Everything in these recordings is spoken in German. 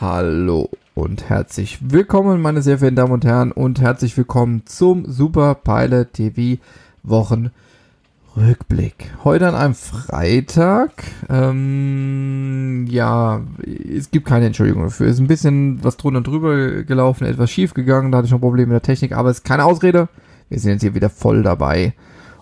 Hallo und herzlich willkommen, meine sehr verehrten Damen und Herren, und herzlich willkommen zum Super Pilot TV Wochenrückblick. Heute an einem Freitag. Ähm, ja, es gibt keine Entschuldigung dafür. Ist ein bisschen was drunter und drüber gelaufen, etwas schief gegangen, da hatte ich noch Probleme mit der Technik, aber es ist keine Ausrede. Wir sind jetzt hier wieder voll dabei.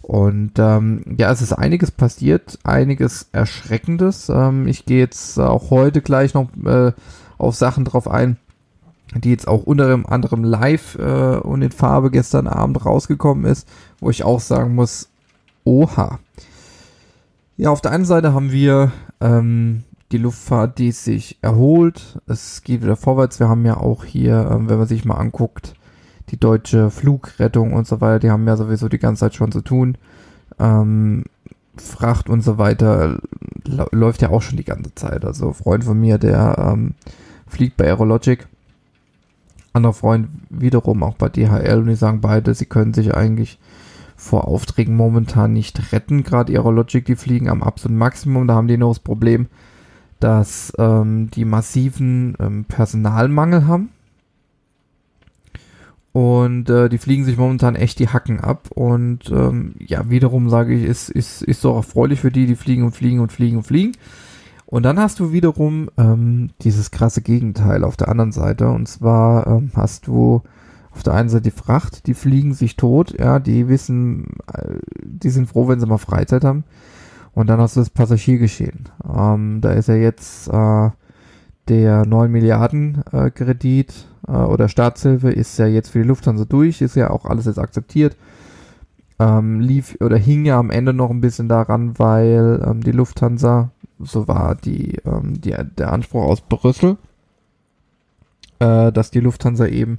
Und ähm, ja, es ist einiges passiert, einiges Erschreckendes. Ähm, ich gehe jetzt auch heute gleich noch äh, auf Sachen drauf ein, die jetzt auch unter anderem live äh, und in Farbe gestern Abend rausgekommen ist, wo ich auch sagen muss, oha. Ja, auf der einen Seite haben wir ähm, die Luftfahrt, die sich erholt. Es geht wieder vorwärts. Wir haben ja auch hier, ähm, wenn man sich mal anguckt, die deutsche Flugrettung und so weiter, die haben ja sowieso die ganze Zeit schon zu tun. Ähm, Fracht und so weiter läuft ja auch schon die ganze Zeit. Also Freund von mir, der ähm, fliegt bei Aerologic. Anderer Freund wiederum auch bei DHL und die sagen beide, sie können sich eigentlich vor Aufträgen momentan nicht retten. Gerade Aerologic, die fliegen am absoluten Maximum. Da haben die noch das Problem, dass ähm, die massiven ähm, Personalmangel haben. Und äh, die fliegen sich momentan echt die Hacken ab. Und ähm, ja, wiederum sage ich, ist, ist, ist so erfreulich für die, die fliegen und fliegen und fliegen und fliegen. Und dann hast du wiederum ähm, dieses krasse Gegenteil auf der anderen Seite. Und zwar ähm, hast du auf der einen Seite die Fracht, die fliegen sich tot, ja, die wissen, äh, die sind froh, wenn sie mal Freizeit haben. Und dann hast du das Passagiergeschehen. Ähm, da ist ja jetzt äh, der 9 Milliarden äh, Kredit äh, oder Staatshilfe ist ja jetzt für die Lufthansa durch, ist ja auch alles jetzt akzeptiert. Ähm, lief oder hing ja am Ende noch ein bisschen daran, weil ähm, die Lufthansa so war die, ähm, die, der Anspruch aus Brüssel, äh, dass die Lufthansa eben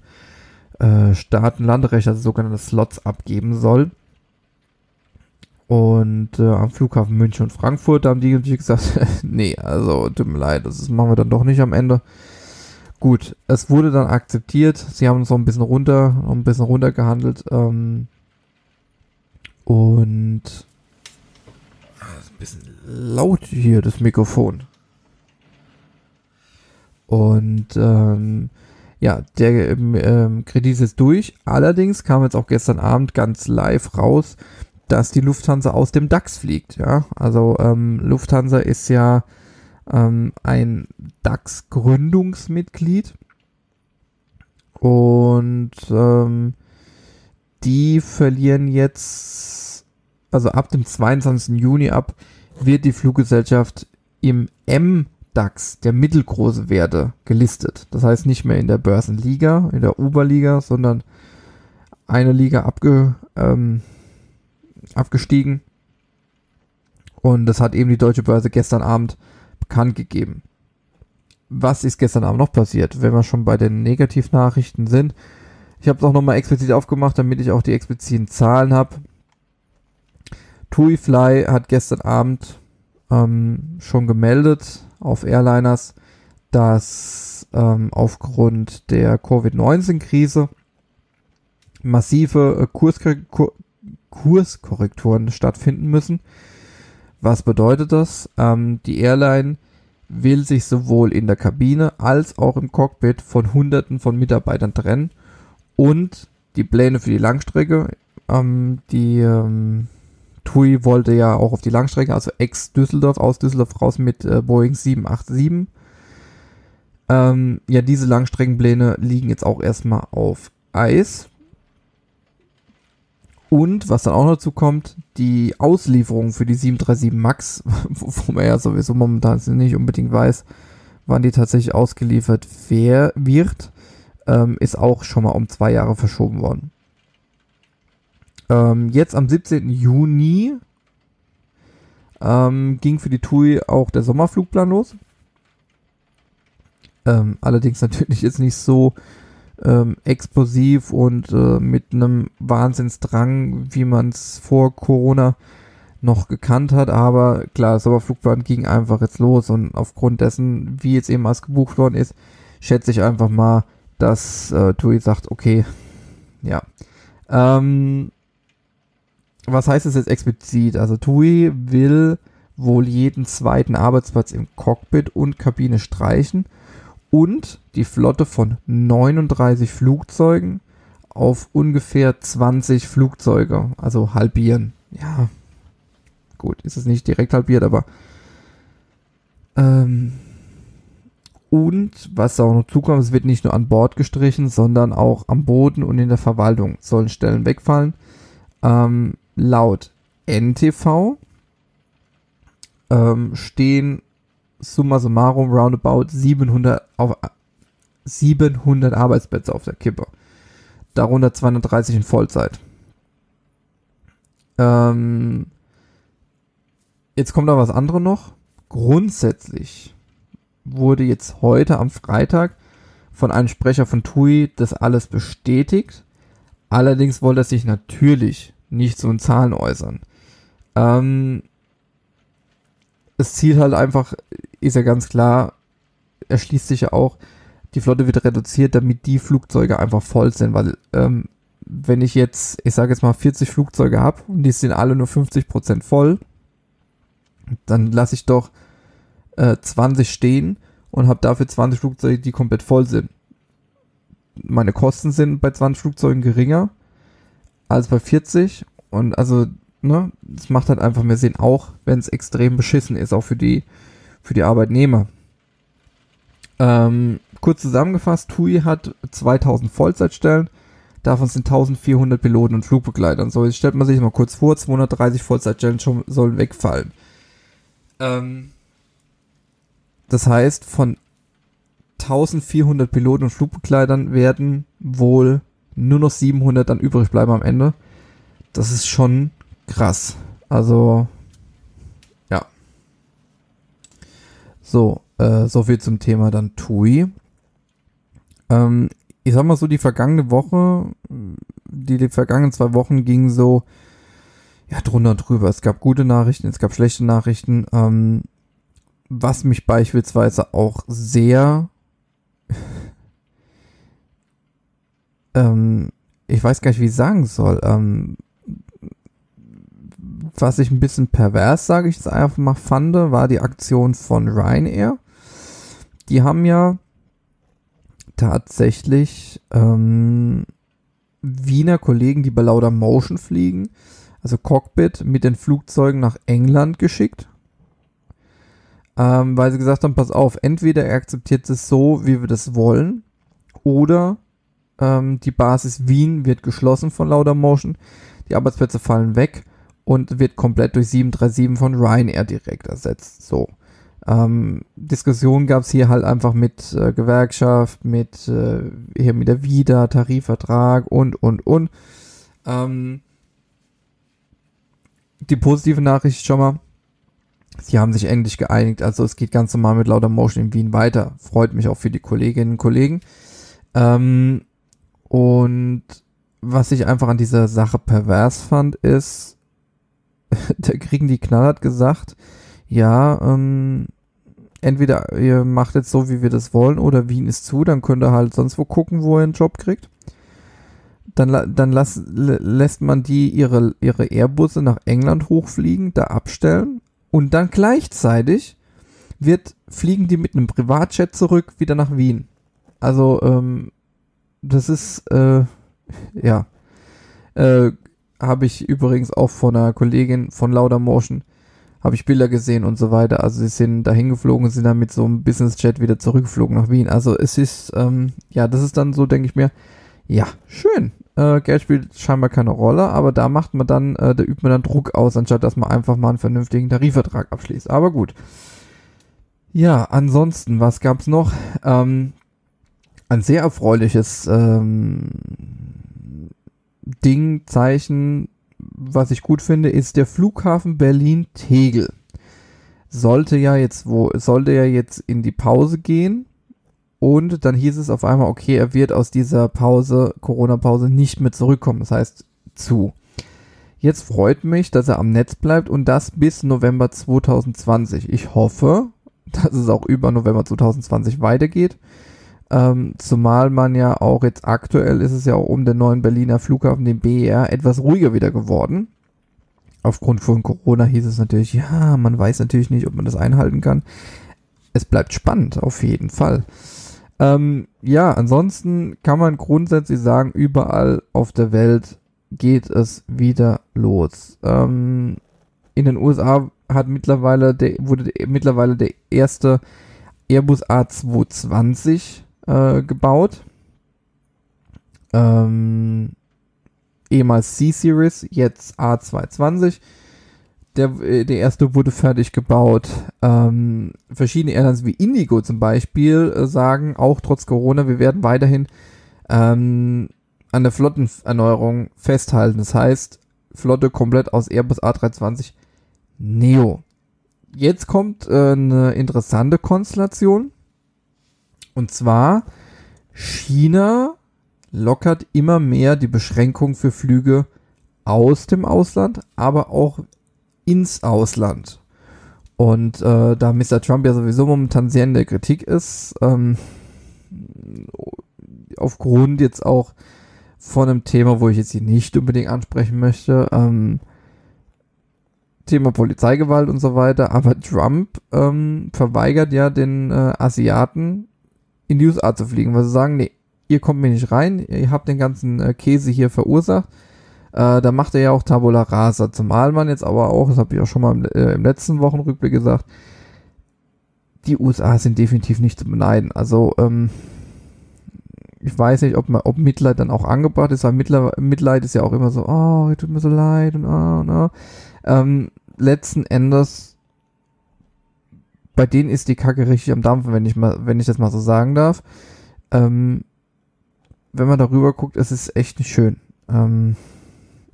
äh, Staaten-Landerecht, also sogenannte Slots abgeben soll. Und äh, am Flughafen München und Frankfurt haben die natürlich gesagt, nee, also tut mir leid, das machen wir dann doch nicht am Ende. Gut, es wurde dann akzeptiert. Sie haben uns noch ein bisschen runter, noch ein bisschen runtergehandelt. Ähm, und ist ein bisschen laut hier, das Mikrofon. Und ähm, ja, der ähm, Kredit ist durch. Allerdings kam jetzt auch gestern Abend ganz live raus, dass die Lufthansa aus dem DAX fliegt. Ja, also ähm, Lufthansa ist ja ähm, ein DAX-Gründungsmitglied und ähm, die verlieren jetzt, also ab dem 22. Juni ab, wird die Fluggesellschaft im MDAX, der mittelgroße Werte, gelistet. Das heißt nicht mehr in der Börsenliga, in der Oberliga, sondern eine Liga abge, ähm, abgestiegen. Und das hat eben die deutsche Börse gestern Abend bekannt gegeben. Was ist gestern Abend noch passiert, wenn wir schon bei den Negativnachrichten sind? Ich habe es auch nochmal explizit aufgemacht, damit ich auch die expliziten Zahlen habe. TuiFly hat gestern Abend ähm, schon gemeldet auf Airliners, dass ähm, aufgrund der Covid-19-Krise massive äh, Kurskorrektur Kurskorrekturen stattfinden müssen. Was bedeutet das? Ähm, die Airline will sich sowohl in der Kabine als auch im Cockpit von Hunderten von Mitarbeitern trennen und die Pläne für die Langstrecke, ähm, die ähm, TUI wollte ja auch auf die Langstrecke, also ex-Düsseldorf, aus Düsseldorf raus mit äh, Boeing 787. Ähm, ja, diese Langstreckenpläne liegen jetzt auch erstmal auf Eis. Und was dann auch dazu kommt, die Auslieferung für die 737 MAX, wo man ja sowieso momentan nicht unbedingt weiß, wann die tatsächlich ausgeliefert wer wird, ähm, ist auch schon mal um zwei Jahre verschoben worden. Ähm, jetzt am 17. Juni ähm, ging für die TUI auch der Sommerflugplan los. Ähm, allerdings natürlich jetzt nicht so ähm, explosiv und äh, mit einem Wahnsinnsdrang, wie man es vor Corona noch gekannt hat. Aber klar, das Sommerflugplan ging einfach jetzt los und aufgrund dessen, wie jetzt eben als gebucht worden ist, schätze ich einfach mal, dass äh, TUI sagt, okay, ja. Ähm, was heißt das jetzt explizit? Also TUI will wohl jeden zweiten Arbeitsplatz im Cockpit und Kabine streichen und die Flotte von 39 Flugzeugen auf ungefähr 20 Flugzeuge, also halbieren. Ja, gut, ist es nicht direkt halbiert, aber ähm, und was auch noch zukommt, es wird nicht nur an Bord gestrichen, sondern auch am Boden und in der Verwaltung sollen Stellen wegfallen. Ähm, laut NTV ähm, stehen summa summarum roundabout 700, auf, 700 Arbeitsplätze auf der Kippe. Darunter 230 in Vollzeit. Ähm, jetzt kommt da was anderes noch. Grundsätzlich wurde jetzt heute am Freitag von einem Sprecher von TUI das alles bestätigt. Allerdings wollte er sich natürlich nicht so in Zahlen äußern. Ähm, das Ziel halt einfach ist ja ganz klar, erschließt sich ja auch, die Flotte wird reduziert, damit die Flugzeuge einfach voll sind, weil ähm, wenn ich jetzt, ich sage jetzt mal 40 Flugzeuge habe und die sind alle nur 50% voll, dann lasse ich doch äh, 20 stehen und habe dafür 20 Flugzeuge, die komplett voll sind. Meine Kosten sind bei 20 Flugzeugen geringer als bei 40 und also ne, das macht halt einfach mehr Sinn, auch wenn es extrem beschissen ist, auch für die, für die Arbeitnehmer. Ähm, kurz zusammengefasst, TUI hat 2000 Vollzeitstellen, davon sind 1400 Piloten und Flugbegleitern. So, jetzt stellt man sich mal kurz vor, 230 Vollzeitstellen schon, sollen wegfallen. Ähm, das heißt, von 1400 Piloten und Flugbegleitern werden wohl nur noch 700 dann übrig bleiben am Ende. Das ist schon krass. Also, ja. So, äh, so viel zum Thema dann TUI. Ähm, ich sag mal so, die vergangene Woche, die, die vergangenen zwei Wochen gingen so, ja, drunter und drüber. Es gab gute Nachrichten, es gab schlechte Nachrichten. Ähm, was mich beispielsweise auch sehr, ähm, ich weiß gar nicht, wie ich sagen soll, ähm, was ich ein bisschen pervers, sage ich jetzt einfach mal, fand, war die Aktion von Ryanair. Die haben ja tatsächlich ähm, Wiener Kollegen, die bei Lauder Motion fliegen, also Cockpit, mit den Flugzeugen nach England geschickt. Ähm, weil sie gesagt haben, pass auf, entweder er akzeptiert es so, wie wir das wollen, oder ähm, die Basis Wien wird geschlossen von Lauder Motion, die Arbeitsplätze fallen weg und wird komplett durch 737 von Ryanair direkt ersetzt. So. Ähm, Diskussion gab es hier halt einfach mit äh, Gewerkschaft, mit äh, hier mit der WIDA, Tarifvertrag und und und. Ähm, die positive Nachricht schon mal, sie haben sich endlich geeinigt, also es geht ganz normal mit Lauter Motion in Wien weiter. Freut mich auch für die Kolleginnen und Kollegen. Ähm, und was ich einfach an dieser Sache pervers fand, ist, da kriegen die knallhart gesagt, ja, ähm, entweder ihr macht jetzt so, wie wir das wollen, oder Wien ist zu, dann könnt ihr halt sonst wo gucken, wo ihr einen Job kriegt. Dann, dann lass, lässt man die ihre, ihre Airbusse nach England hochfliegen, da abstellen und dann gleichzeitig wird, fliegen die mit einem Privatjet zurück wieder nach Wien. Also, ähm, das ist, äh, ja, äh, habe ich übrigens auch von einer Kollegin von Lauder Motion, habe ich Bilder gesehen und so weiter. Also sie sind dahin geflogen sind dann mit so einem Business-Jet wieder zurückgeflogen nach Wien. Also es ist, ähm, ja, das ist dann so, denke ich mir, ja, schön. Äh, Geld spielt scheinbar keine Rolle, aber da macht man dann, äh, da übt man dann Druck aus, anstatt dass man einfach mal einen vernünftigen Tarifvertrag abschließt. Aber gut. Ja, ansonsten, was gab's noch? Ähm, ein sehr erfreuliches ähm, Ding, Zeichen, was ich gut finde, ist der Flughafen Berlin-Tegel. Sollte ja jetzt, wo, sollte ja jetzt in die Pause gehen. Und dann hieß es auf einmal, okay, er wird aus dieser Pause, Corona-Pause nicht mehr zurückkommen. Das heißt, zu. Jetzt freut mich, dass er am Netz bleibt und das bis November 2020. Ich hoffe, dass es auch über November 2020 weitergeht. Ähm, zumal man ja auch jetzt aktuell ist es ja auch um den neuen Berliner Flughafen, den BER, etwas ruhiger wieder geworden. Aufgrund von Corona hieß es natürlich, ja, man weiß natürlich nicht, ob man das einhalten kann. Es bleibt spannend, auf jeden Fall. Ähm, ja, ansonsten kann man grundsätzlich sagen, überall auf der Welt geht es wieder los. Ähm, in den USA hat mittlerweile der, wurde mittlerweile der erste Airbus A220 äh, gebaut. Ähm, ehemals C-Series, jetzt A220. Der, äh, der erste wurde fertig gebaut. Ähm, verschiedene Airlines wie Indigo zum Beispiel äh, sagen auch trotz Corona, wir werden weiterhin ähm, an der Flottenerneuerung festhalten. Das heißt, Flotte komplett aus Airbus A320 Neo. Jetzt kommt äh, eine interessante Konstellation. Und zwar China lockert immer mehr die Beschränkung für Flüge aus dem Ausland, aber auch ins Ausland. Und äh, da Mr. Trump ja sowieso momentan sehr in der Kritik ist, ähm, aufgrund jetzt auch von einem Thema, wo ich jetzt hier nicht unbedingt ansprechen möchte, ähm, Thema Polizeigewalt und so weiter, aber Trump ähm, verweigert ja den äh, Asiaten in die USA zu fliegen, weil sie sagen, nee, ihr kommt mir nicht rein, ihr habt den ganzen äh, Käse hier verursacht. Äh, da macht er ja auch Tabula Rasa. Zumal man jetzt aber auch, das habe ich auch schon mal im, äh, im letzten Wochenrückblick gesagt, die USA sind definitiv nicht zu beneiden. Also, ähm, ich weiß nicht, ob, man, ob Mitleid dann auch angebracht ist, weil Mitleid, Mitleid ist ja auch immer so, oh, tut mir so leid und oh, und oh. Ähm, letzten Endes, bei denen ist die Kacke richtig am Dampfen, wenn ich mal, wenn ich das mal so sagen darf. Ähm, wenn man darüber guckt, es ist echt nicht schön. Ähm,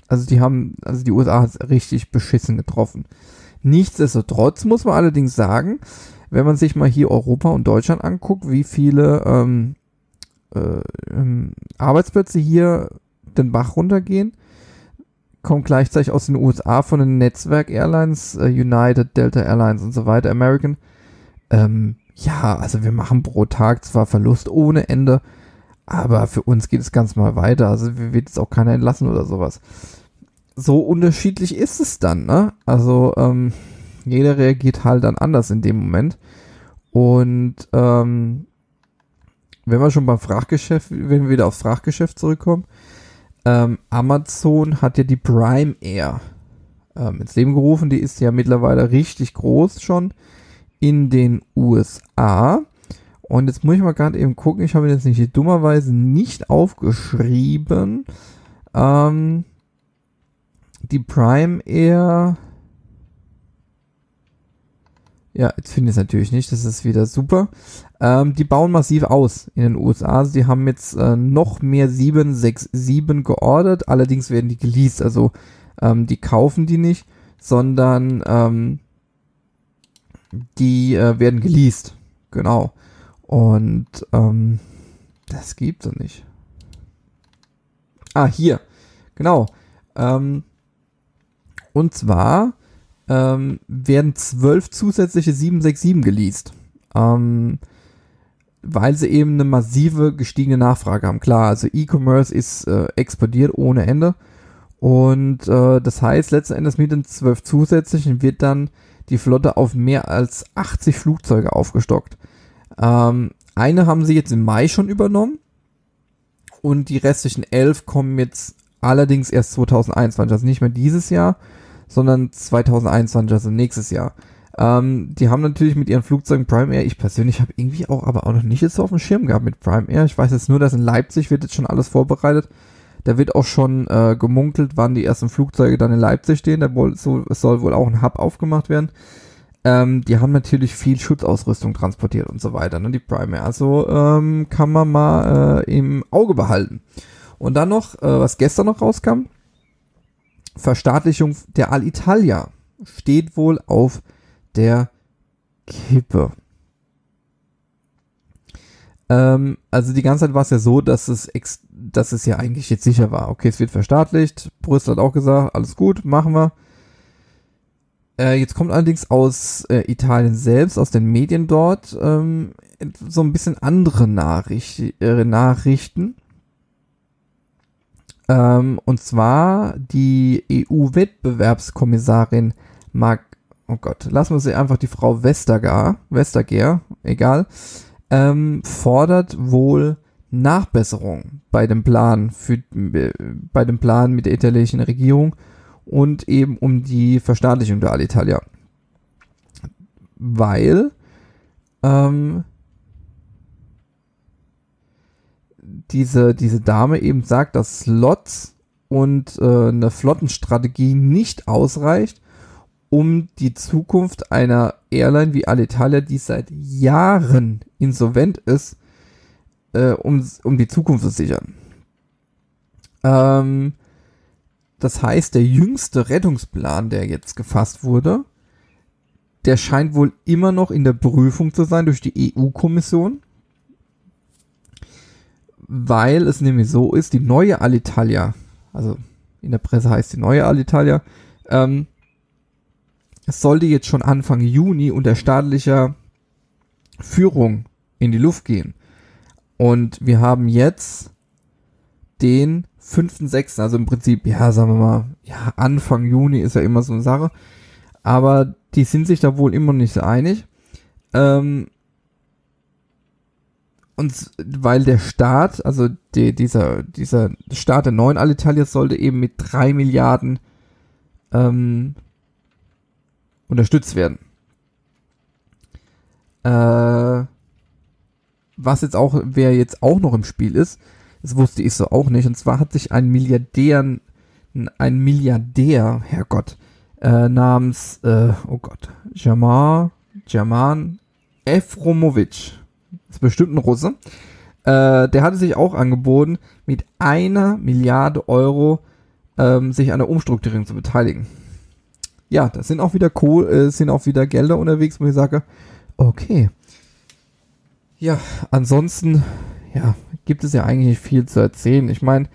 also die haben, also die USA hat es richtig beschissen getroffen. Nichtsdestotrotz muss man allerdings sagen, wenn man sich mal hier Europa und Deutschland anguckt, wie viele ähm, äh, ähm, Arbeitsplätze hier den Bach runtergehen, kommt gleichzeitig aus den USA von den Netzwerk Airlines, äh, United, Delta Airlines und so weiter, American. Ähm, ja, also wir machen pro Tag zwar Verlust ohne Ende, aber für uns geht es ganz mal weiter. Also wir wird jetzt auch keiner entlassen oder sowas. So unterschiedlich ist es dann, ne? Also ähm, jeder reagiert halt dann anders in dem Moment. Und ähm, wenn wir schon beim Frachtgeschäft, wenn wir wieder aufs Frachtgeschäft zurückkommen, ähm, Amazon hat ja die Prime Air ähm, ins Leben gerufen. Die ist ja mittlerweile richtig groß schon in den USA. Und jetzt muss ich mal gerade eben gucken, ich habe jetzt nicht dummerweise nicht aufgeschrieben. Ähm, die Prime Air. Ja, jetzt finde ich es natürlich nicht, das ist wieder super. Ähm, die bauen massiv aus in den USA. Also die haben jetzt äh, noch mehr 767 geordert, allerdings werden die geleast. Also ähm, die kaufen die nicht, sondern ähm, die äh, werden geleast. Genau. Und ähm, das gibt's nicht. Ah, hier. Genau. Ähm, und zwar ähm, werden zwölf zusätzliche 767 geleast. Ähm, weil sie eben eine massive gestiegene Nachfrage haben. Klar, also E-Commerce ist äh, explodiert ohne Ende. Und äh, das heißt, letzten Endes mit den zwölf zusätzlichen wird dann die Flotte auf mehr als 80 Flugzeuge aufgestockt. Ähm, eine haben sie jetzt im Mai schon übernommen und die restlichen elf kommen jetzt allerdings erst 2021, also nicht mehr dieses Jahr, sondern 2021, also nächstes Jahr. Ähm, die haben natürlich mit ihren Flugzeugen Prime Air, ich persönlich habe irgendwie auch, aber auch noch nicht jetzt so auf dem Schirm gehabt mit Prime Air. Ich weiß jetzt nur, dass in Leipzig wird jetzt schon alles vorbereitet. Da wird auch schon äh, gemunkelt, wann die ersten Flugzeuge dann in Leipzig stehen. Da wohl, so, soll wohl auch ein Hub aufgemacht werden. Ähm, die haben natürlich viel Schutzausrüstung transportiert und so weiter, ne, die Prime Air. Also ähm, kann man mal äh, im Auge behalten. Und dann noch, äh, was gestern noch rauskam, Verstaatlichung der Alitalia steht wohl auf der Kippe. Ähm, also die ganze Zeit war es ja so, dass es, ex dass es ja eigentlich jetzt sicher war. Okay, es wird verstaatlicht. Brüssel hat auch gesagt, alles gut, machen wir. Äh, jetzt kommt allerdings aus äh, Italien selbst, aus den Medien dort, ähm, so ein bisschen andere Nachricht, äh, Nachrichten. Ähm, und zwar die EU-Wettbewerbskommissarin Mark, oh Gott, lassen wir sie einfach die Frau Vestager, Vestager, egal, ähm, fordert wohl Nachbesserung bei dem Plan für äh, bei dem Plan mit der italienischen Regierung und eben um die Verstaatlichung der Alitalia. Weil ähm, diese, diese Dame eben sagt, dass Slots und äh, eine Flottenstrategie nicht ausreicht, um die Zukunft einer Airline wie Alitalia, die seit Jahren insolvent ist, äh, um, um die Zukunft zu sichern. Ähm, das heißt, der jüngste Rettungsplan, der jetzt gefasst wurde, der scheint wohl immer noch in der Prüfung zu sein durch die EU-Kommission, weil es nämlich so ist, die neue Alitalia, also in der Presse heißt die neue Alitalia, ähm, es sollte jetzt schon Anfang Juni unter staatlicher Führung in die Luft gehen. Und wir haben jetzt den 5.6., also im Prinzip, ja, sagen wir mal, ja, Anfang Juni ist ja immer so eine Sache. Aber die sind sich da wohl immer nicht so einig. Ähm, und weil der Staat, also die, dieser, dieser Staat der neuen Alitalia sollte eben mit drei Milliarden ähm, unterstützt werden. Äh, was jetzt auch, wer jetzt auch noch im Spiel ist, das wusste ich so auch nicht, und zwar hat sich ein Milliardär, ein Milliardär, Herrgott, äh, namens, äh, oh Gott, Jamal, Jaman Efromovic, ist bestimmt ein Russe, äh, der hatte sich auch angeboten, mit einer Milliarde Euro ähm, sich an der Umstrukturierung zu beteiligen ja, das sind auch wieder cool, äh, sind auch wieder Gelder unterwegs, wo ich sage, okay. Ja, ansonsten, ja, gibt es ja eigentlich nicht viel zu erzählen. Ich meine,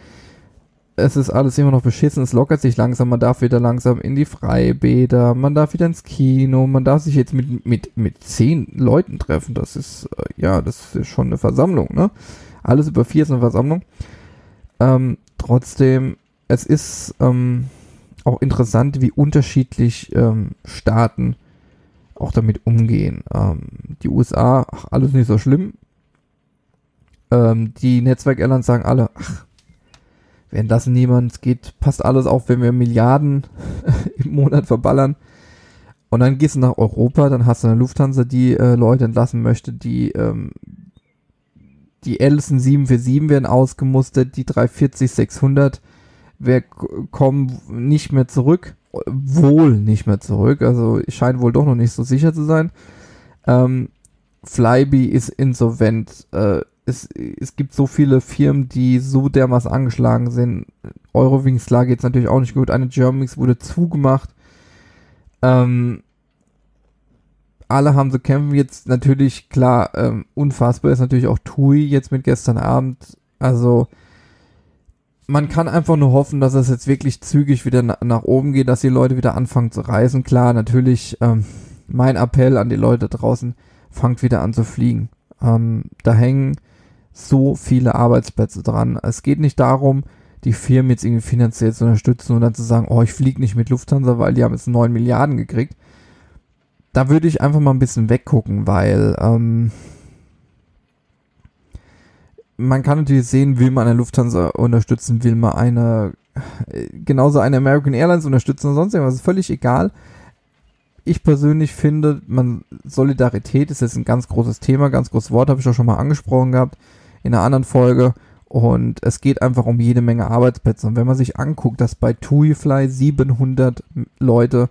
es ist alles immer noch beschissen, es lockert sich langsam, man darf wieder langsam in die Freibäder, man darf wieder ins Kino, man darf sich jetzt mit, mit, mit zehn Leuten treffen, das ist, äh, ja, das ist schon eine Versammlung, ne? Alles über vier ist eine Versammlung. Ähm, trotzdem, es ist, ähm, auch interessant, wie unterschiedlich ähm, Staaten auch damit umgehen. Ähm, die USA, ach, alles nicht so schlimm. Ähm, die Netzwerk-Airlines sagen alle, ach, wenn das niemand geht, passt alles auf, wenn wir Milliarden im Monat verballern. Und dann gehst du nach Europa, dann hast du eine Lufthansa, die äh, Leute entlassen möchte, die ähm, die Ellison 747 werden ausgemustert, die 340, 600 wir kommen nicht mehr zurück, wohl nicht mehr zurück, also scheint wohl doch noch nicht so sicher zu sein. Ähm, Flybe ist insolvent. Äh, es, es gibt so viele Firmen, die so dermaßen angeschlagen sind. Eurowings Lage jetzt natürlich auch nicht gut. Eine Germanwings wurde zugemacht. Ähm, alle haben zu kämpfen. Jetzt natürlich, klar, ähm, unfassbar ist natürlich auch TUI jetzt mit gestern Abend. Also, man kann einfach nur hoffen, dass es jetzt wirklich zügig wieder na nach oben geht, dass die Leute wieder anfangen zu reisen. Klar, natürlich, ähm, mein Appell an die Leute draußen, fangt wieder an zu fliegen. Ähm, da hängen so viele Arbeitsplätze dran. Es geht nicht darum, die Firmen jetzt irgendwie finanziell zu unterstützen und dann zu sagen, oh, ich fliege nicht mit Lufthansa, weil die haben jetzt 9 Milliarden gekriegt. Da würde ich einfach mal ein bisschen weggucken, weil ähm, man kann natürlich sehen, will man eine Lufthansa unterstützen, will man eine, äh, genauso eine American Airlines unterstützen oder sonst irgendwas, ist völlig egal. Ich persönlich finde, man, Solidarität ist jetzt ein ganz großes Thema, ganz großes Wort, habe ich auch schon mal angesprochen gehabt in einer anderen Folge. Und es geht einfach um jede Menge Arbeitsplätze. Und wenn man sich anguckt, dass bei TuiFly 700 Leute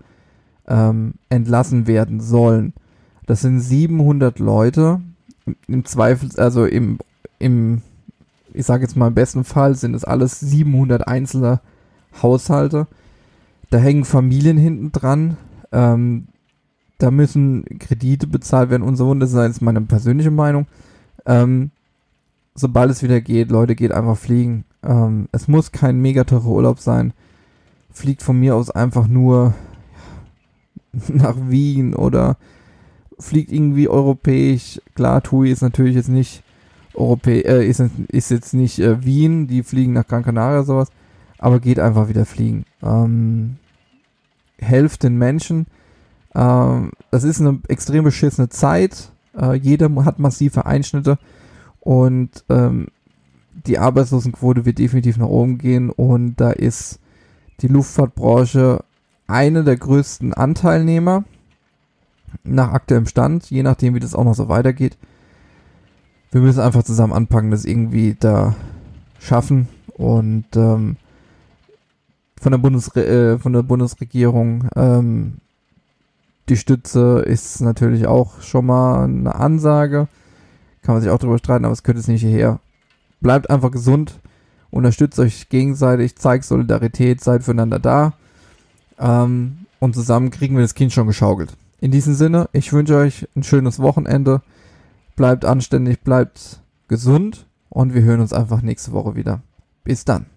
ähm, entlassen werden sollen, das sind 700 Leute, im Zweifel, also im im, ich sage jetzt mal im besten Fall, sind es alles 700 einzelne Haushalte. Da hängen Familien hinten dran. Ähm, da müssen Kredite bezahlt werden und so. Und das ist jetzt meine persönliche Meinung. Ähm, sobald es wieder geht, Leute, geht einfach fliegen. Ähm, es muss kein mega Urlaub sein. Fliegt von mir aus einfach nur nach Wien oder fliegt irgendwie europäisch. Klar, TUI ist natürlich jetzt nicht Europä äh, ist, ist jetzt nicht äh, Wien, die fliegen nach Gran Canaria sowas, aber geht einfach wieder fliegen. Ähm, helft den Menschen. Ähm, das ist eine extrem beschissene Zeit. Äh, jeder hat massive Einschnitte und ähm, die Arbeitslosenquote wird definitiv nach oben gehen und da ist die Luftfahrtbranche eine der größten Anteilnehmer nach aktuellem Stand, je nachdem, wie das auch noch so weitergeht. Wir müssen einfach zusammen anpacken, das irgendwie da schaffen und ähm, von der, Bundesre äh, von der Bundesregierung ähm, die Stütze ist natürlich auch schon mal eine Ansage. Kann man sich auch drüber streiten, aber es könnte es nicht hierher. Bleibt einfach gesund, unterstützt euch gegenseitig, zeigt Solidarität, seid füreinander da. Ähm, und zusammen kriegen wir das Kind schon geschaukelt. In diesem Sinne, ich wünsche euch ein schönes Wochenende. Bleibt anständig, bleibt gesund und wir hören uns einfach nächste Woche wieder. Bis dann.